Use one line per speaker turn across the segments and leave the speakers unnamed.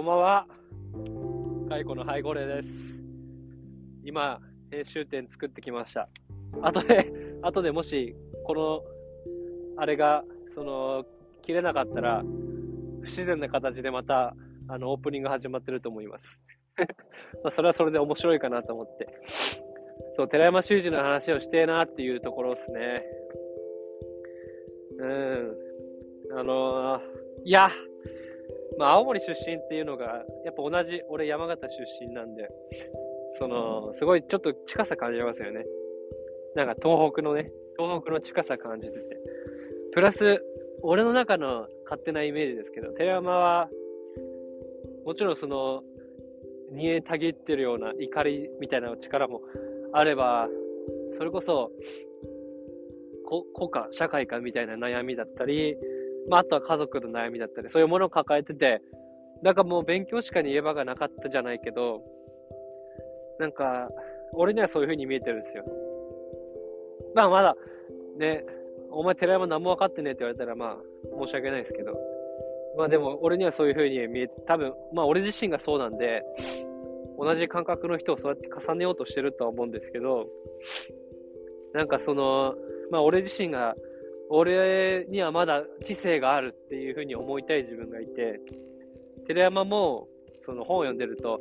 こんばんは。カイコのハイゴレです。今、編集点作ってきました。後で、後でもし、この、あれが、その、切れなかったら、不自然な形でまた、あの、オープニング始まってると思います。まあ、それはそれで面白いかなと思って。そう、寺山修司の話をしてえなっていうところですね。うん。あのー、いや、まあ、青森出身っていうのが、やっぱ同じ、俺山形出身なんで、その、すごいちょっと近さ感じますよね。なんか東北のね、東北の近さ感じてて。プラス、俺の中の勝手なイメージですけど、寺山は、もちろんその、煮えたぎってるような怒りみたいな力もあれば、それこそ、国家、社会かみたいな悩みだったり、まあ、あとは家族の悩みだったり、そういうものを抱えてて、なんかもう勉強しかに言え場がなかったじゃないけど、なんか、俺にはそういう風に見えてるんですよ。まあまだ、ね、お前寺山何も分かってねえって言われたらまあ、申し訳ないですけど、まあでも俺にはそういう風に見え、多分、まあ俺自身がそうなんで、同じ感覚の人をそうやって重ねようとしてるとは思うんですけど、なんかその、まあ俺自身が俺にはまだ知性があるっていうふうに思いたい自分がいて、寺山もその本を読んでると、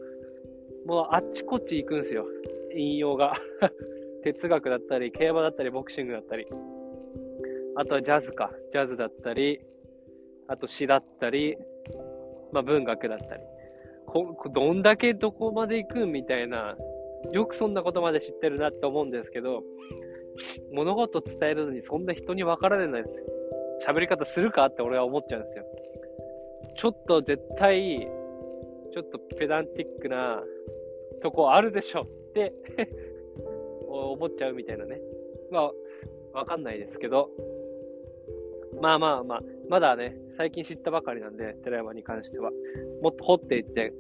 もうあっちこっち行くんですよ。引用が。哲学だったり、競馬だったり、ボクシングだったり。あとはジャズか。ジャズだったり、あと詩だったり、まあ文学だったり。こどんだけどこまで行くみたいな、よくそんなことまで知ってるなって思うんですけど、物事伝えるのにそんな人に分かられない喋り方するかって俺は思っちゃうんですよ。ちょっと絶対、ちょっとペダンティックなとこあるでしょって 思っちゃうみたいなね。まあ、わかんないですけど。まあまあまあ、まだね、最近知ったばかりなんで、寺山に関しては。もっと掘っていって、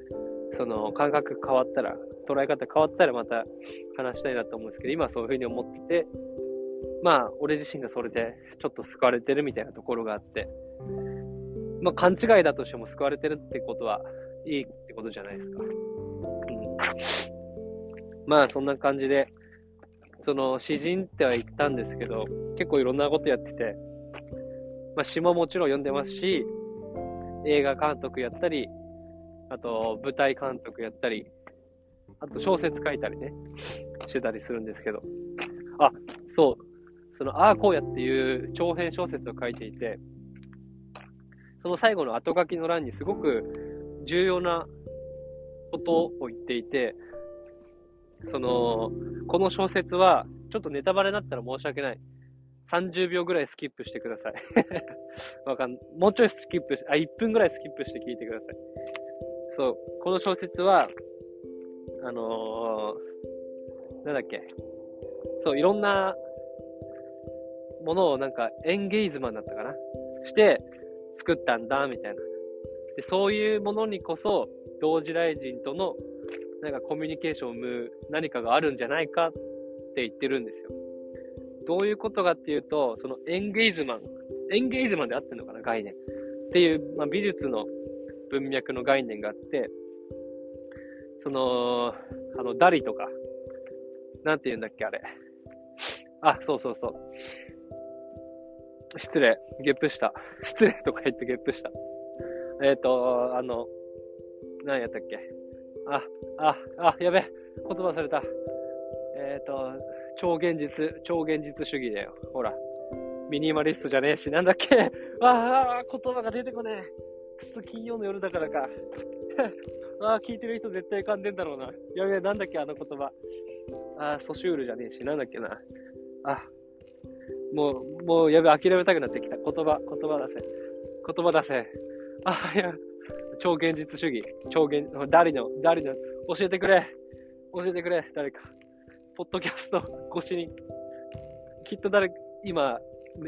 その感覚変わったら、捉え方変わったらまた話したいなと思うんですけど、今そういうふうに思ってて、まあ、俺自身がそれでちょっと救われてるみたいなところがあって、まあ、勘違いだとしても救われてるってことはいいってことじゃないですか。うん。まあ、そんな感じで、その、詩人っては言ったんですけど、結構いろんなことやってて、まあ、詩ももちろん読んでますし、映画監督やったり、あと、舞台監督やったり、あと小説書いたりね、してたりするんですけど、あ、そう、その、ああこうやっていう長編小説を書いていて、その最後の後書きの欄にすごく重要なことを言っていて、その、この小説は、ちょっとネタバレになったら申し訳ない。30秒ぐらいスキップしてください。わかん、もうちょいスキップし、あ、1分ぐらいスキップして聞いてください。そう、この小説は、あのー、なんだっけ。そう、いろんなものをなんかエンゲイズマンだったかなして作ったんだ、みたいな。で、そういうものにこそ、同時代人とのなんかコミュニケーションを生む何かがあるんじゃないかって言ってるんですよ。どういうことかっていうと、そのエンゲイズマン、エンゲイズマンで合ってるのかな、概念。っていう、まあ、美術の文脈の概念があって、その、あの、ダリとか、なんて言うんだっけ、あれ。あ、そうそうそう。失礼、ゲップした。失礼とか言ってゲップした。えっ、ー、と、あの、何やったっけ。あ、あ、あ、やべ、言葉された。えっ、ー、と、超現実、超現実主義だよ。ほら。ミニマリストじゃねえし、なんだっけ。ああ、言葉が出てこねえ。くそ、金曜の夜だからか。ああ、聞いてる人絶対噛んでんだろうな。やべえ、なんだっけ、あの言葉。ああ、ソシュールじゃねえし、なんだっけな。あ、もう、もうやべ、諦めたくなってきた。言葉、言葉出せ。言葉出せ。あ、いや、超現実主義。超現、誰の、誰の、教えてくれ。教えてくれ、誰か。ポッドキャスト越しに。きっと誰、今、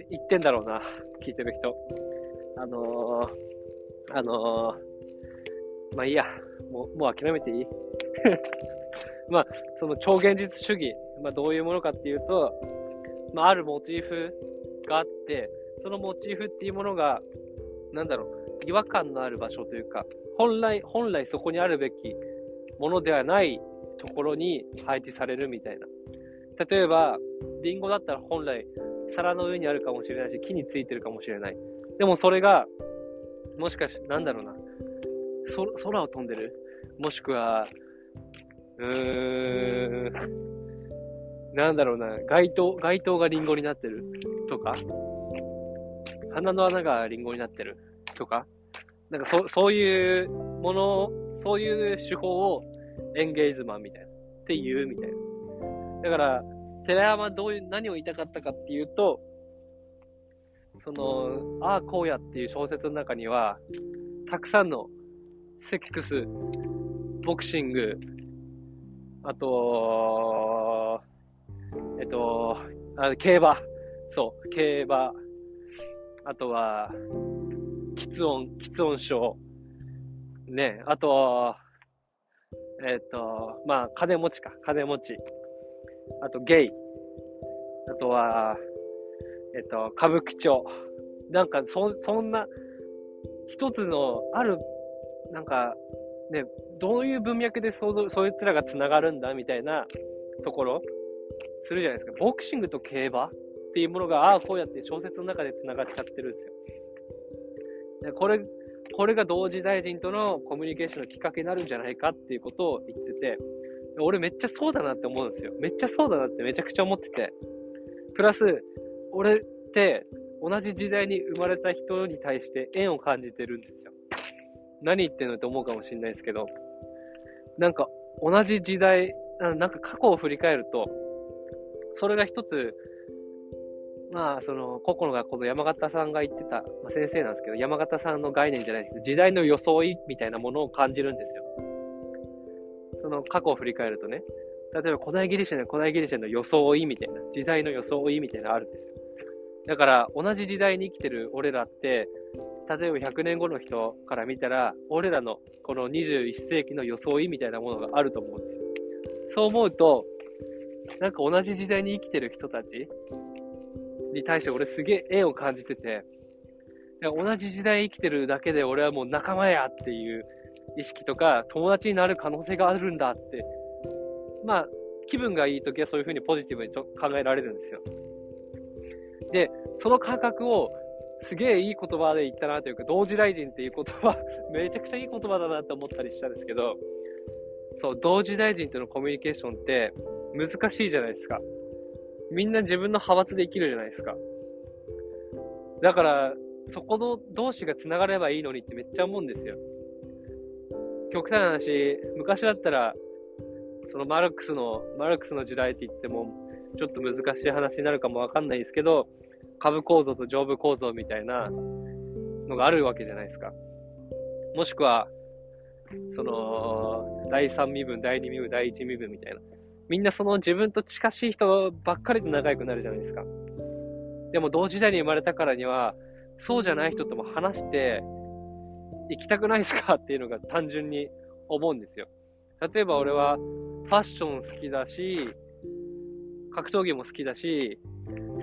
言ってんだろうな。聞いてる人。あのー、あのー、まあいいや。もう、もう諦めていい まあ、その超現実主義。まあどういうものかっていうと、まあ、あるモチーフがあって、そのモチーフっていうものが、なんだろう、違和感のある場所というか、本来、本来そこにあるべきものではないところに配置されるみたいな。例えば、リンゴだったら本来皿の上にあるかもしれないし、木についてるかもしれない。でもそれが、もしかして、なんだろうな。空を飛んでる？もしくは、うーん、なんだろうな、街灯、街灯がリンゴになってる？とか、鼻の穴がリンゴになってる？とか、なんかそそういうもの、そういう手法をエンゲーズマンみたいな、っていうみたいな。だから、寺山どういう、何を言いたかったかっていうと、その、ああ、こうやっていう小説の中には、たくさんのセックス、ボクシング、あと、えっと、あ競馬、そう、競馬、あとは、喫音、喫音症、ね、あと、えっと、まあ、金持ちか、金持ち、あとゲイ、あとは、えっと、歌舞伎町。なんか、そ、そんな、一つの、ある、なんか、ね、どういう文脈でそそいつらが繋がるんだみたいなところ、するじゃないですか。ボクシングと競馬っていうものが、ああ、こうやって小説の中で繋がっちゃってるんですよ。でこれ、これが同時大臣とのコミュニケーションのきっかけになるんじゃないかっていうことを言ってて、俺めっちゃそうだなって思うんですよ。めっちゃそうだなってめちゃくちゃ思ってて。プラス、俺って同じ時代に生まれた人に対して縁を感じてるんです。何言ってんのって思うかもしれないですけど、なんか同じ時代、なんか過去を振り返ると、それが一つ、まあ、その、個々の学校の山形さんが言ってた、まあ、先生なんですけど、山形さんの概念じゃないですけど、時代の装いみたいなものを感じるんですよ。その過去を振り返るとね、例えば古代ギリシャの古代ギリシャの装いみたいな、時代の装いみたいなのあるんですよ。だから、同じ時代に生きてる俺らって、例えば100年後の人から見たら、俺らのこの21世紀の装いみたいなものがあると思うんですよ。そう思うと、なんか同じ時代に生きてる人たちに対して俺すげえ縁を感じてて、同じ時代生きてるだけで俺はもう仲間やっていう意識とか、友達になる可能性があるんだって、まあ、気分がいい時はそういうふうにポジティブに考えられるんですよ。で、その感覚をすげえいい言葉で言ったなというか、同時大臣っていう言葉、めちゃくちゃいい言葉だなって思ったりしたんですけど、そう、同時大臣とのコミュニケーションって難しいじゃないですか。みんな自分の派閥で生きるじゃないですか。だから、そこの同士が繋がればいいのにってめっちゃ思うんですよ。極端な話、昔だったら、そのマルクスの、マルクスの時代って言っても、ちょっと難しい話になるかもわかんないですけど、株構造と上部構造みたいなのがあるわけじゃないですか。もしくは、その、第3身分、第2身分、第1身分みたいな。みんなその自分と近しい人ばっかりと仲良くなるじゃないですか。でも同時代に生まれたからには、そうじゃない人とも話して、行きたくないですかっていうのが単純に思うんですよ。例えば俺はファッション好きだし、格闘技も好きだし、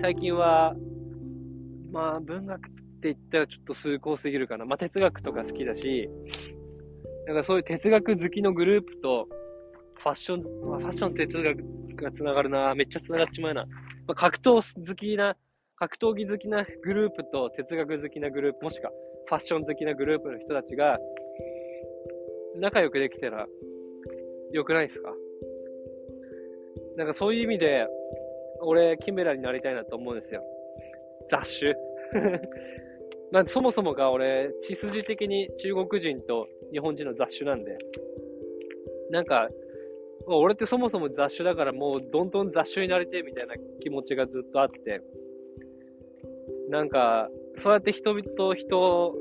最近は、まあ文学って言ったらちょっと崇高すぎるかな。まあ哲学とか好きだし、だかそういう哲学好きのグループと、ファッション、まあ、ファッション哲学が繋がるな。めっちゃ繋がっちまうな。まあ、格闘好きな、格闘技好きなグループと哲学好きなグループ、もしくはファッション好きなグループの人たちが、仲良くできたら、良くないですか？なんかそういう意味で、俺、キメラになりたいなと思うんですよ。雑種。まあ、そもそもが俺、血筋的に中国人と日本人の雑種なんで、なんか、俺ってそもそも雑種だからもうどんどん雑種になりてみたいな気持ちがずっとあって、なんか、そうやって人々と人、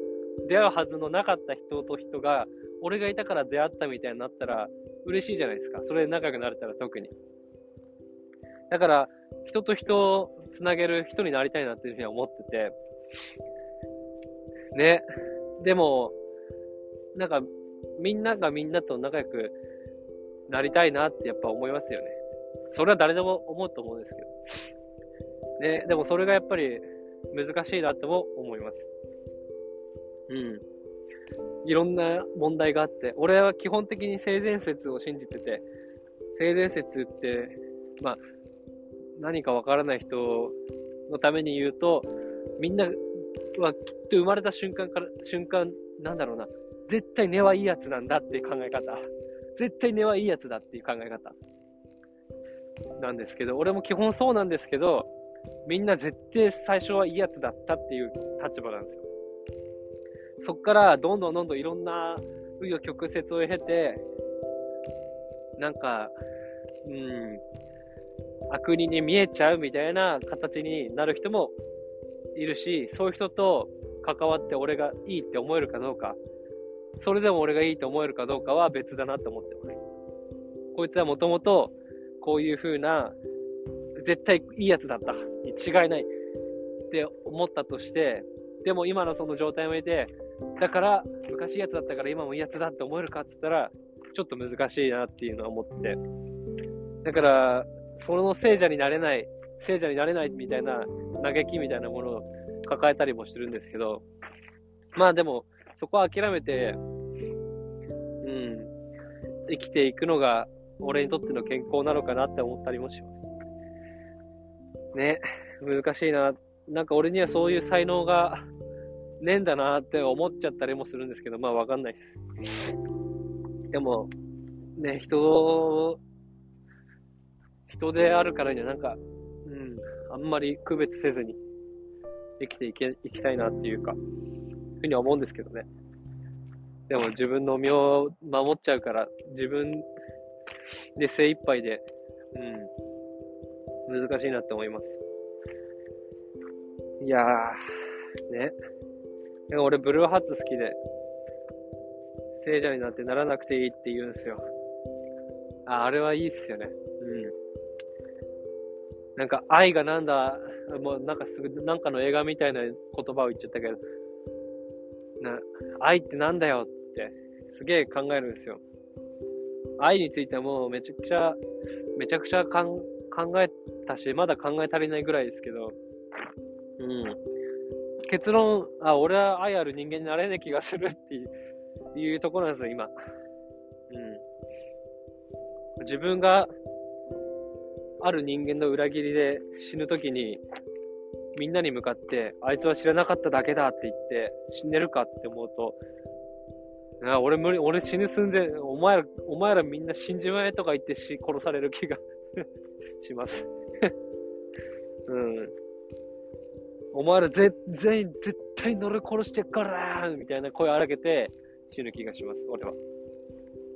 出会うはずのなかった人と人が、俺がいたから出会ったみたいになったら嬉しいじゃないですか。それで仲良くなれたら特に。だから、人と人つなげる人になりたいなっていうふうに思ってて、ね。でも、なんか、みんながみんなと仲良くなりたいなってやっぱ思いますよね。それは誰でも思うと思うんですけど。ね。でもそれがやっぱり難しいなっても思います。うん。いろんな問題があって、俺は基本的に性善説を信じてて、性善説って、まあ、何かわからない人のために言うと、みんなはきっと生まれた瞬間から、瞬間、なんだろうな、絶対根はいいやつなんだっていう考え方。絶対根はいいやつだっていう考え方。なんですけど、俺も基本そうなんですけど、みんな絶対最初はいいやつだったっていう立場なんですよ。そっからどんどんどんどんいろんな紆余曲折を経て、なんか、うん、悪人に見えちゃうみたいな形になる人もいるし、そういう人と関わって俺がいいって思えるかどうか、それでも俺がいいと思えるかどうかは別だなって思ってます。こいつはもともとこういう風な絶対いいやつだったに違いないって思ったとして、でも今のその状態を見て、だから昔いいやつだったから今もいいやつだって思えるかって言ったら、ちょっと難しいなっていうのは思って。だから、その聖者になれない、聖者になれないみたいな嘆きみたいなものを抱えたりもしてるんですけど、まあでも、そこは諦めて、うん、生きていくのが俺にとっての健康なのかなって思ったりもします。ね、難しいな。なんか俺にはそういう才能がねえんだなって思っちゃったりもするんですけど、まあわかんないです。でも、ね、人、人であるからにはなんか、うん、あんまり区別せずに生きていけ、いきたいなっていうか、ふうには思うんですけどね。でも自分の身を守っちゃうから、自分で精一杯で、うん、難しいなって思います。いやー、ね。俺、ブルーハーツ好きで、聖者になってならなくていいって言うんですよ。あ、あれはいいっすよね。なんか、愛がなんだ、もうなんかすぐ、なんかの映画みたいな言葉を言っちゃったけど、な、愛ってなんだよって、すげえ考えるんですよ。愛についてはもうめちゃくちゃ、めちゃくちゃかん考えたし、まだ考え足りないぐらいですけど、うん。結論、あ、俺は愛ある人間になれない気がするっていういうところなんですよ、今。うん。自分がある人間の裏切りで死ぬときに、みんなに向かって、あいつは知らなかっただけだって言って死んでるかって思うと、あ俺無理、俺死ぬ寸前、お前ら、お前らみんな死んじまえとか言ってし殺される気が します うん。お前らぜ全員絶対乗り殺してっからみたいな声荒げて死ぬ気がします、俺は。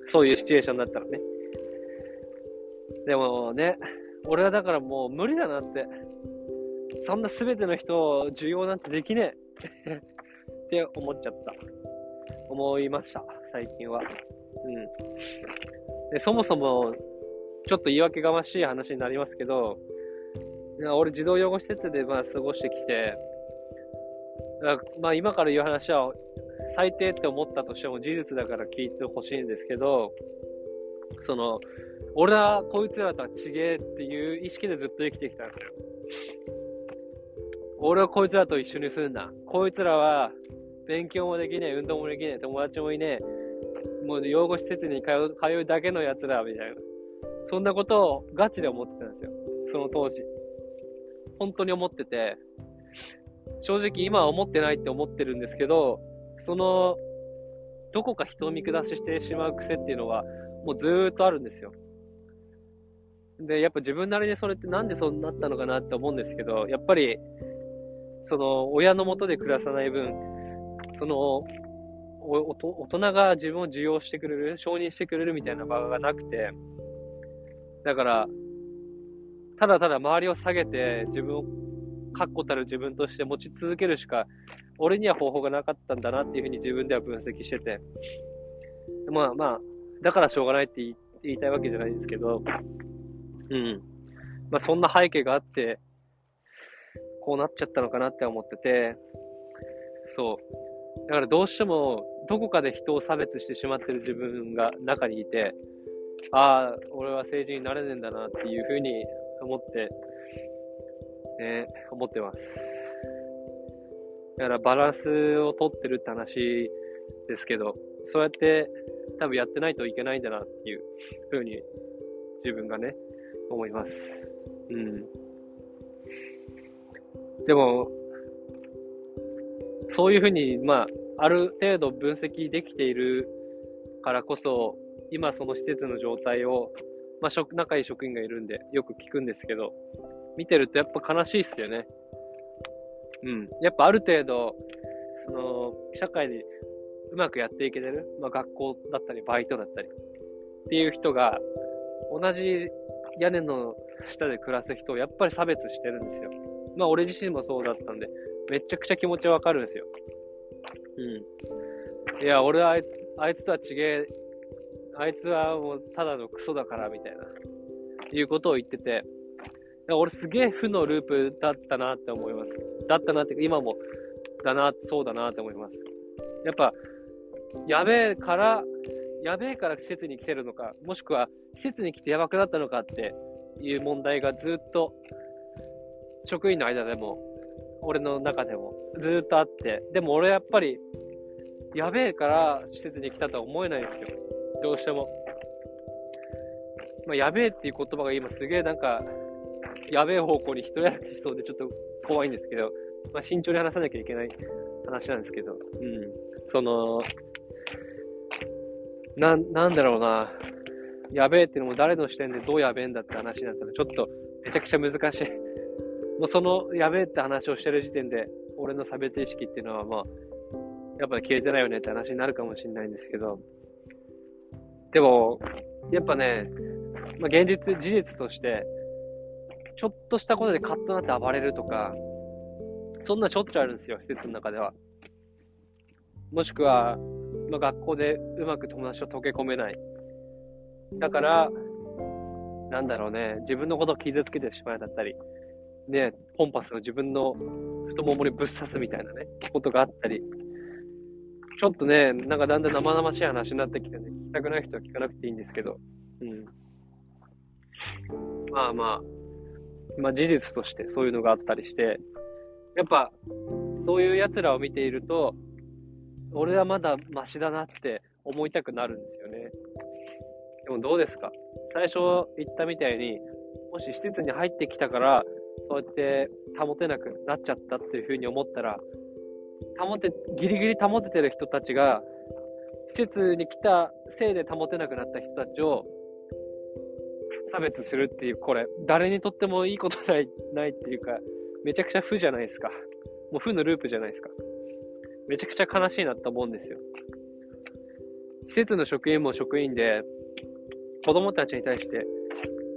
そういうシチュエーションだったらね。でもね、俺はだからもう無理だなって。そんな全ての人を需要なんてできねえって思っちゃった。思いました、最近は。うん。で、そもそも、ちょっと言い訳がましい話になりますけど、俺児童養護施設でまあ過ごしてきて、まあ今から言う話は最低って思ったとしても事実だから聞いてほしいんですけど、その、俺はこいつらとは違えっていう意識でずっと生きてきたんですよ。俺はこいつらと一緒に住んだ。こいつらは勉強もできねえ、運動もできねえ、友達もいねえ、もう養護施設に通う通うだけのやつら、みたいな。そんなことをガチで思ってたんですよ。その当時。本当に思ってて、正直今は思ってないって思ってるんですけど、その、どこか人を見下してしまう癖っていうのは、もうずーっとあるんですよ。で、やっぱ自分なりにそれってなんでそうなったのかなって思うんですけど、やっぱり、その、親のもとで暮らさない分、その、大人が自分を受容してくれる、承認してくれるみたいな場がなくて、だから、ただただ周りを下げて、自分を、確固たる自分として持ち続けるしか、俺には方法がなかったんだなっていうふうに自分では分析してて、まあまあ、だからしょうがないって言いたいわけじゃないんですけど、うん。まあそんな背景があって、こうなっちゃったのかなって思ってて、そう。だからどうしても、どこかで人を差別してしまってる自分が中にいて、ああ、俺は政治になれねえんだなっていうふうに思って、ね、思ってます。だからバランスをとってるって話ですけど、そうやって多分やってないといけないんだなっていうふうに自分がね、思います。うん。でも、そういうふうに、まあ、ある程度分析できているからこそ、今その施設の状態を、まあ、仲いい職員がいるんで、よく聞くんですけど、見てるとやっぱ悲しいっすよね。うん。やっぱある程度、その、社会でうまくやっていけてる、まあ、学校だったり、バイトだったり、っていう人が、同じ屋根の下で暮らす人をやっぱり差別してるんですよ。まあ俺自身もそうだったんで、めちゃくちゃ気持ちわかるんですよ。うん。いや、俺はあいつあいつとは違え、あいつはもうただのクソだからみたいな、いうことを言ってて、俺すげえ負のループだったなって思います。だったなって、今もだな、そうだなって思います。やっぱ、やべえから、やべえから施設に来てるのか、もしくは施設に来てやばくなったのかっていう問題がずっと職員の間でも、俺の中でもずっとあって、でも俺やっぱり、やべえから施設に来たとは思えないんですよ。どうしても。まあ、やべえっていう言葉が今すげえなんか、やべえ方向に人やらきしそうでちょっと怖いんですけど、まあ、慎重に話さなきゃいけない話なんですけど、うん。その、な、なんだろうな。やべえっていうのも誰の視点でどうやべえんだって話になったらちょっとめちゃくちゃ難しい。もうそのやべえって話をしてる時点で俺の差別意識っていうのはまあ、やっぱ消えてないよねって話になるかもしれないんですけど、でも、やっぱね、まあ、現実、事実として、ちょっとしたことでカッとなって暴れるとか、そんなしょっちゅうあるんですよ、施設の中では。もしくは、まあ、学校でうまく友達と溶け込めない。だから、なんだろうね、自分のことを傷つけてしまうだったり、ね、コンパスを自分の太ももにぶっ刺すみたいなね、ことがあったり、ちょっとね、なんかだんだん生々しい話になってきてね、聞きたくない人は聞かなくていいんですけど、うん。まあまあ、まあ事実としてそういうのがあったりして、やっぱ、そういう奴らを見ていると、俺はまだマシだなって思いたくなるんですよね。でもどうですか？最初言ったみたいに、もし施設に入ってきたから、そうやって保てなくなっちゃったっていうふうに思ったら、保て、ギリギリ保ててる人たちが、施設に来たせいで保てなくなった人たちを差別するっていう、これ、誰にとってもいいことない、ないっていうか、めちゃくちゃ負じゃないですか。もう負のループじゃないですか。めちゃくちゃ悲しいなって思うんですよ。施設の職員も職員で、子供たちに対して、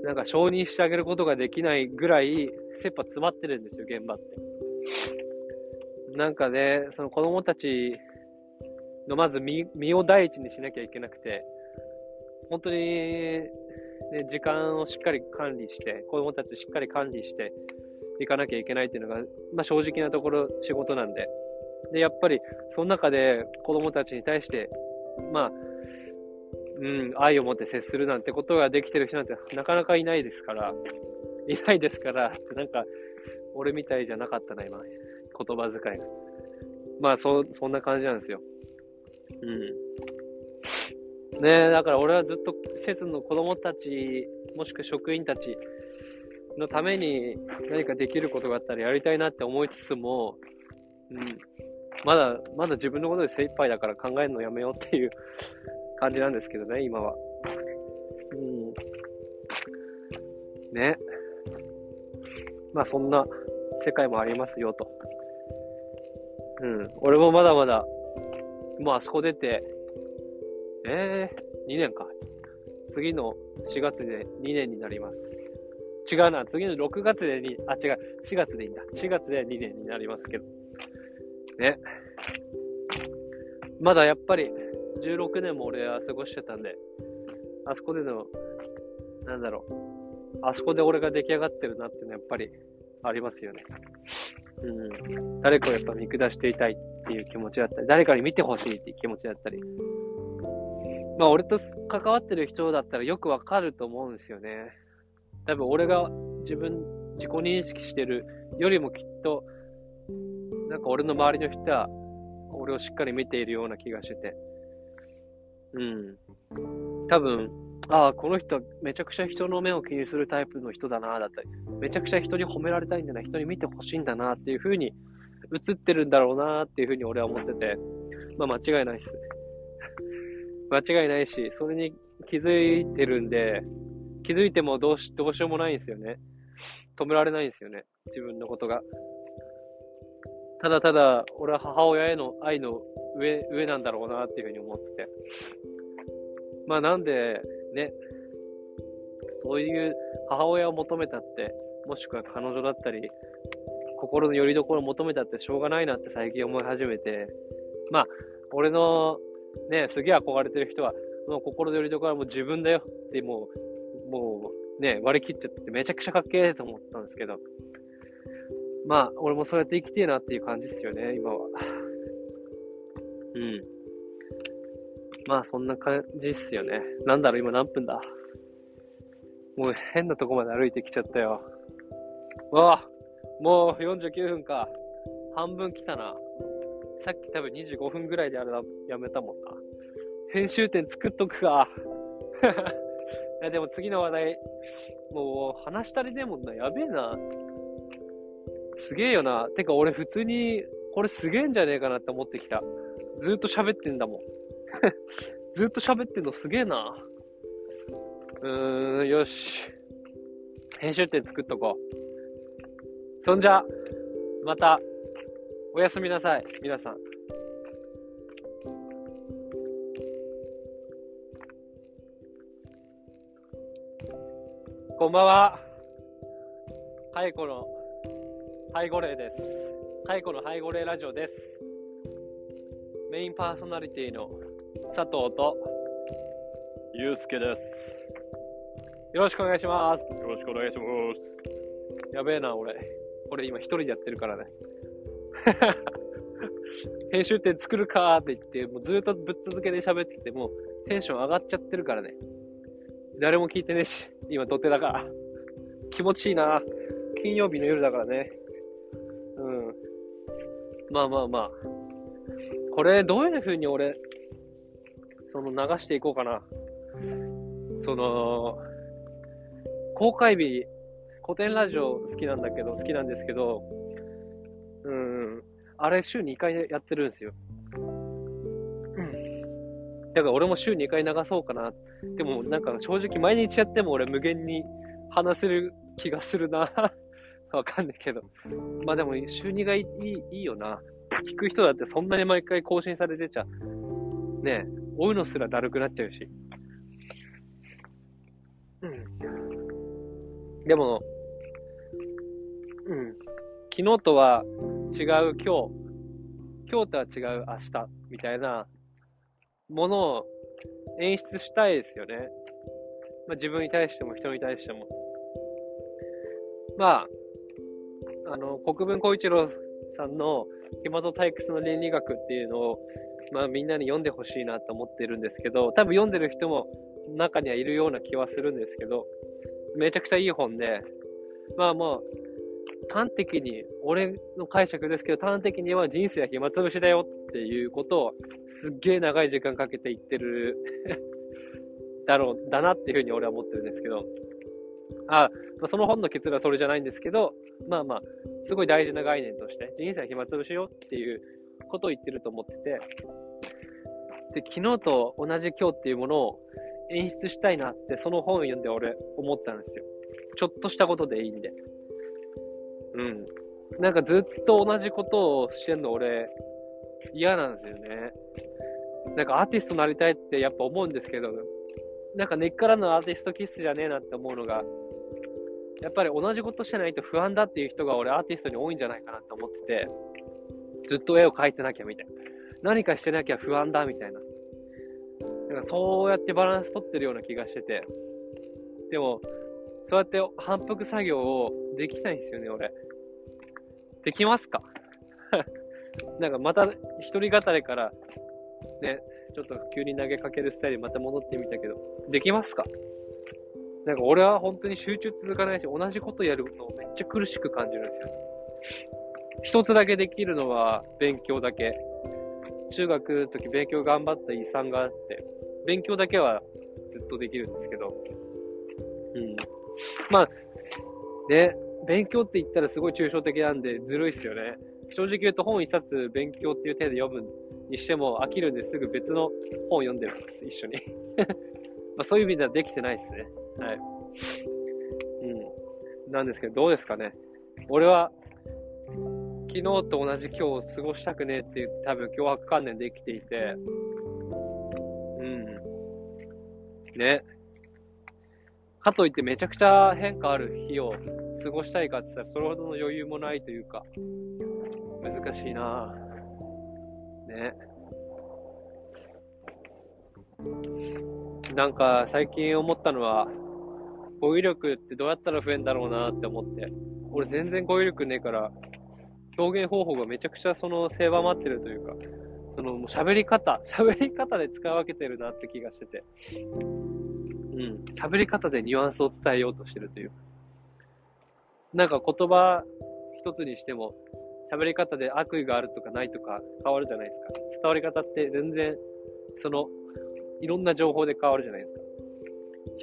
なんか承認してあげることができないぐらい、切羽詰まってるんですよ、現場って。なんかね、その子供たちのまず身身を第一にしなきゃいけなくて、本当に、ね、時間をしっかり管理して、子供たちしっかり管理していかなきゃいけないっていうのが、まあ正直なところ仕事なんで。で、やっぱり、その中で子供たちに対して、まあ、うん、愛を持って接するなんてことができてる人なんてなかなかいないですから、いないですから、なんか、俺みたいじゃなかったな、今。言葉遣いが。まあ、そ、そんな感じなんですよ。うん。ねえ、だから俺はずっと施設の子供たち、もしくは職員たちのために何かできることがあったらやりたいなって思いつつも、うん。まだ、まだ自分のことで精一杯だから考えるのやめようっていう感じなんですけどね、今は。うん。ね。まあそんな世界もありますよと。うん。俺もまだまだ、もうあそこ出て、えー、2年か。次の4月で2年になります。違うな。次の6月で2、あ、違う。4月でいいんだ。4月で2年になりますけど。ね。まだやっぱり、16年も俺は過ごしてたんで、あそこでの、なんだろう、あそこで俺が出来上がってるなっていうのはやっぱりありますよね。うん。誰かをやっぱ見下していたいっていう気持ちだったり、誰かに見てほしいっていう気持ちだったり。まあ俺と関わってる人だったらよくわかると思うんですよね。多分俺が自分、自己認識してるよりもきっと、なんか俺の周りの人は俺をしっかり見ているような気がしてて。うん。多分、ああ、この人はめちゃくちゃ人の目を気にするタイプの人だな、だったり、めちゃくちゃ人に褒められたいんだな、人に見てほしいんだな、っていう風に映ってるんだろうな、っていう風に俺は思ってて、まあ間違いないっす。間違いないし、それに気づいてるんで、気づいてもどうし、どうしようもないんですよね。止められないんですよね。自分のことが。ただただ、俺は母親への愛の上、上なんだろうなっていうふうに思ってて。まあなんで、ね、そういう母親を求めたって、もしくは彼女だったり、心の拠り所を求めたってしょうがないなって最近思い始めて、まあ、俺のね、すげえ憧れてる人は、もう心の拠り所はもう自分だよってもう、もうね、割り切っちゃってめちゃくちゃかっけえと思ったんですけど、まあ、俺もそうやって生きてえなっていう感じですよね、今は。うん。まあ、そんな感じっすよね。なんだろう、今何分だ？もう変なとこまで歩いてきちゃったよ。わあもう49分か。半分来たな。さっき多分25分ぐらいであれやめたもんな。編集点作っとくか。いや、でも次の話題、もう話したりねえもんな。やべえな。すげえよな。てか俺普通に、これすげえんじゃねえかなって思ってきた。ずっと喋ってんだもん。ずっと喋ってんのすげえな。うーん、よし。編集点作っとこう。そんじゃ、また、おやすみなさい、皆さん。こんばんは。カイコのハイゴレーです。カイコのハイゴレーラジオです。メインパーソナリティの佐藤とゆうすけです。よろしくお願いします。
よろしくお願いします。
やべえな、俺。俺今一人でやってるからね。編集点作るかーって言って、もうずっとぶっ続けで喋ってて、もうテンション上がっちゃってるからね。誰も聞いてねえし、今土手だから。気持ちいいな。金曜日の夜だからね。うん。まあまあまあ。これ、どういう風に俺、その流していこうかな。その、公開日、古典ラジオ好きなんだけど、好きなんですけど、うん、あれ週2回やってるんですよ。だから俺も週2回流そうかな。でもなんか正直毎日やっても俺無限に話せる気がするな。わかんないけど。まあでも週2がいいいいよな。聞く人だってそんなに毎回更新されてちゃ、ねえ、追うのすらだるくなっちゃうし。うん。でも、うん。昨日とは違う今日、今日とは違う明日みたいなものを演出したいですよね。まあ、自分に対しても人に対しても。まあ、あの、国分光一郎さんの暇と退屈の倫理学っていうのを、まあみんなに読んでほしいなと思ってるんですけど、多分読んでる人も中にはいるような気はするんですけど、めちゃくちゃいい本で、まあもう、端的に、俺の解釈ですけど、端的には人生は暇つぶしだよっていうことを、すっげえ長い時間かけて言ってる だろう、だなっていうふうに俺は思ってるんですけど、あ、あ、その本の結論はそれじゃないんですけど、まあまあ、すごい大事な概念として、人生は暇つぶしよっていうことを言ってると思ってて、で、昨日と同じ今日っていうものを演出したいなって、その本を読んで俺思ったんですよ。ちょっとしたことでいいんで。うん。なんかずっと同じことをしてんの俺、嫌なんですよね。なんかアーティストになりたいってやっぱ思うんですけど、なんか根っからのアーティスト気質じゃねえなって思うのが、やっぱり同じことしてないと不安だっていう人が俺アーティストに多いんじゃないかなって思ってて、ずっと絵を描いてなきゃみたいな。何かしてなきゃ不安だみたいな。なんかそうやってバランス取ってるような気がしてて。でも、そうやって反復作業をできないんですよね、俺。できますか？なんかまた一人語りからね、ちょっと急に投げかけるスタイルまた戻ってみたけど、できますか？なんか俺は本当に集中続かないし、同じことやるのをめっちゃ苦しく感じるんですよ。一つだけできるのは勉強だけ。中学の時勉強頑張った遺産があって、勉強だけはずっとできるんですけど、うん。まあ、ね、勉強って言ったらすごい抽象的なんでずるいっすよね。正直言うと本一冊勉強っていう手で読むにしても飽きるんですぐ別の本を読んでるんです、一緒に。まあそういう意味ではできてないですね。はい。うん。なんですけど、どうですかね。俺は、昨日と同じ今日を過ごしたくねえっていう多分脅迫観念で生きていて、うん。ね。かといってめちゃくちゃ変化ある日を過ごしたいかって言ったらそれほどの余裕もないというか、難しいなぁね。なんか最近思ったのは、語彙力ってどうやったら増えんだろうなって思って。俺全然語彙力ねえから、表現方法がめちゃくちゃその狭まってるというか、そのもう喋り方、喋り方で使い分けてるなって気がしてて。うん。喋り方でニュアンスを伝えようとしてるという。なんか言葉一つにしても、喋り方で悪意があるとかないとか変わるじゃないですか。伝わり方って全然、その、いろんな情報で変わるじゃないですか。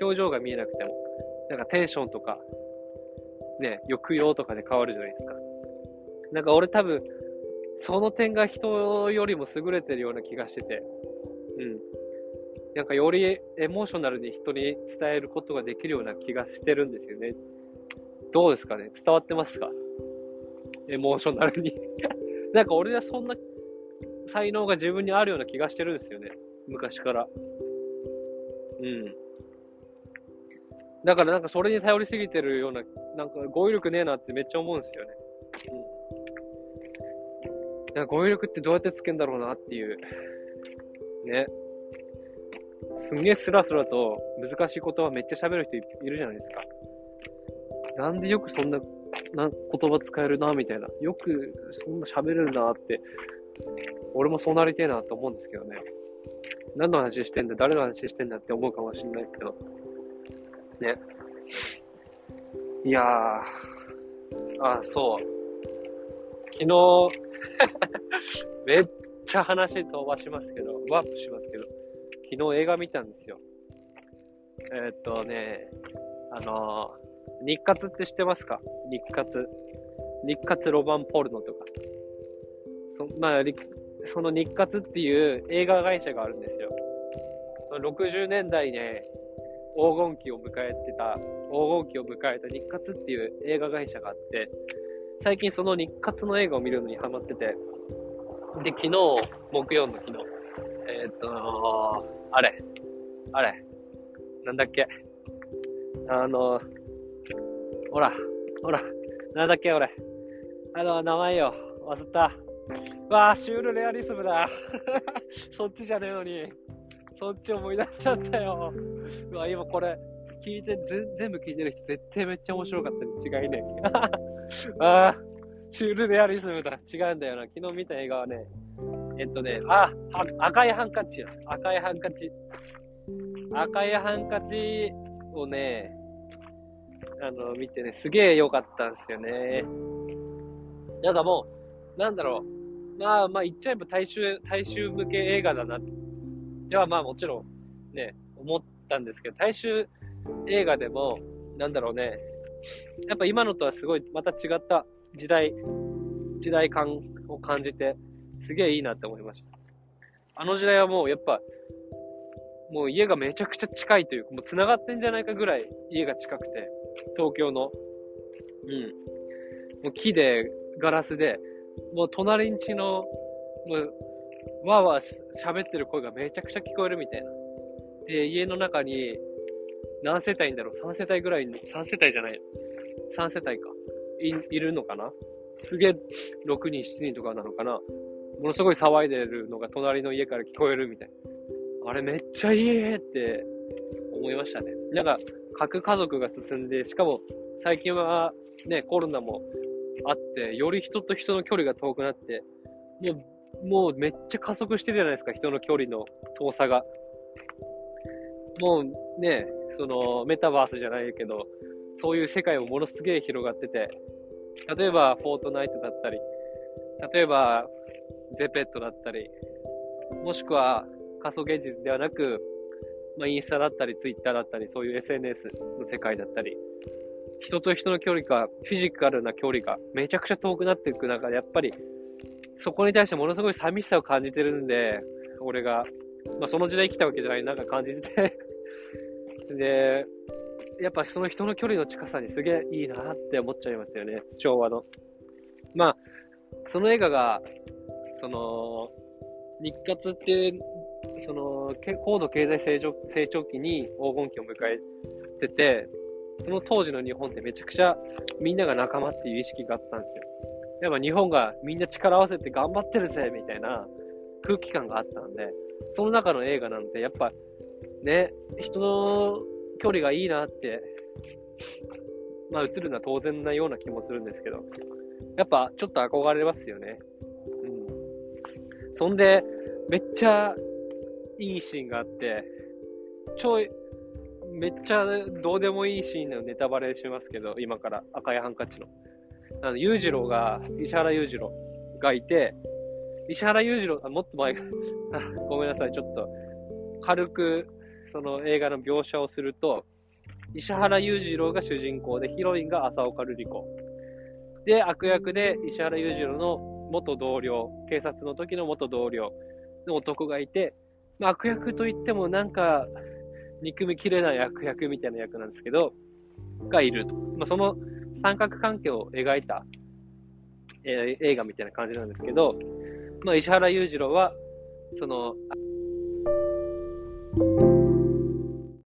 表情が見えなくても、なんかテンションとか、ね、抑揚とかで変わるじゃないですか。なんか俺多分、その点が人よりも優れてるような気がしてて、うん。なんかよりエモーショナルに人に伝えることができるような気がしてるんですよね。どうですかね？伝わってますか？エモーショナルに なんか俺はそんな才能が自分にあるような気がしてるんですよね。昔から。うん。だからなんかそれに頼りすぎてるような、なんか語彙力ねえなってめっちゃ思うんですよね。うん。なんか語彙力ってどうやってつけんだろうなっていう。ね。すんげえスラスラと難しい言葉めっちゃ喋る人いるじゃないですか。なんでよくそんなな言葉使えるな、みたいな。よくそんな喋れるなって、俺もそうなりてえなと思うんですけどね。何の話してんだ、誰の話してんだって思うかもしれないけど。ね。いやー、あ、そう。昨日 めっちゃ話飛ばしますけど、ワープしますけど、昨日映画見たんですよ。えー、っとね、あのー、日活って知ってますか？日活。日活ロマンポルノとか。そまあ、その日活っていう映画会社があるんですよ。60年代ね、黄金期を迎えてた、黄金期を迎えた日活っていう映画会社があって、最近その日活の映画を見るのにハマってて、で、昨日、木曜の昨日、えー、っと、あれ、あれ、なんだっけ、あの、ほら、ほら、なんだっけ俺、あの、名前よ、忘れた。わあ、シュールレアリズムだ。そっちじゃねえのに。そっち思い出しちゃったよ。うわ、今これ、聞いて、全部聞いてる人絶対めっちゃ面白かったに違いねえ。ああ、シュールレアリズムだ。違うんだよな。昨日見た映画はね、えっとね、あ、赤いハンカチよ。赤いハンカチ。赤いハンカチをね、あの、見てね、すげえ良かったんですよね。なんかもう、なんだろう。まあまあ言っちゃえば大衆、大衆向け映画だなではまあもちろんね、思ったんですけど、大衆映画でも、なんだろうね、やっぱ今のとはすごいまた違った時代、時代感を感じて、すげえいいなって思いました。あの時代はもうやっぱ、もう家がめちゃくちゃ近いというか、もう繋がってんじゃないかぐらい家が近くて、東京の。うん。もう木で、ガラスで、もう隣んちの、もうわーわー喋ってる声がめちゃくちゃ聞こえるみたいな。で、家の中に何世帯んだろう ?3 世帯ぐらい、3世帯じゃない。3世帯か。い、いるのかな？すげえ、6人、7人とかなのかな？ものすごい騒いでるのが隣の家から聞こえるみたいな。あれめっちゃいいって思いましたね。なんか、核家族が進んで、しかも最近はね、コロナもあって、より人と人の距離が遠くなって、もうもうめっちゃ加速してるじゃないですか、人の距離の遠さが。もうね、そのメタバースじゃないけど、そういう世界もものすげえ広がってて、例えばフォートナイトだったり、例えばゼペットだったり、もしくは仮想現実ではなく、まあ、インスタだったり、ツイッターだったり、そういう SNS の世界だったり、人と人の距離が、フィジカルな距離がめちゃくちゃ遠くなっていく中で、やっぱり、そこに対してものすごい寂しさを感じてるんで、俺が、まあ、その時代生きたわけじゃない、なんか感じてて で、やっぱその人の距離の近さにすげえいいなって思っちゃいますよね、昭和の。まあ、その映画が、その、日活っていう、その、高度経済成長成長期に黄金期を迎えてて、その当時の日本ってめちゃくちゃみんなが仲間っていう意識があったんですよ。やっぱ日本がみんな力を合わせて頑張ってるぜみたいな空気感があったんで、その中の映画なんで、やっぱね、人の距離がいいなって、まあ映るのは当然なような気もするんですけど、やっぱちょっと憧れますよね。うん。そんで、めっちゃいいシーンがあって、超、めっちゃどうでもいいシーンのネタバレしますけど、今から赤いハンカチの。あの、裕次郎が、石原裕次郎がいて、石原裕次郎、あ、もっと前、ごめんなさい、ちょっと、軽く、その映画の描写をすると、石原裕次郎が主人公で、ヒロインが浅岡瑠璃子。で、悪役で石原裕次郎の元同僚、警察の時の元同僚の男がいて、まあ、悪役といってもなんか、憎みきれない悪役みたいな役なんですけど、がいると。まあ、その三角関係を描いた、えー、映画みたいな感じなんですけど、まあ、石原裕次郎は、その、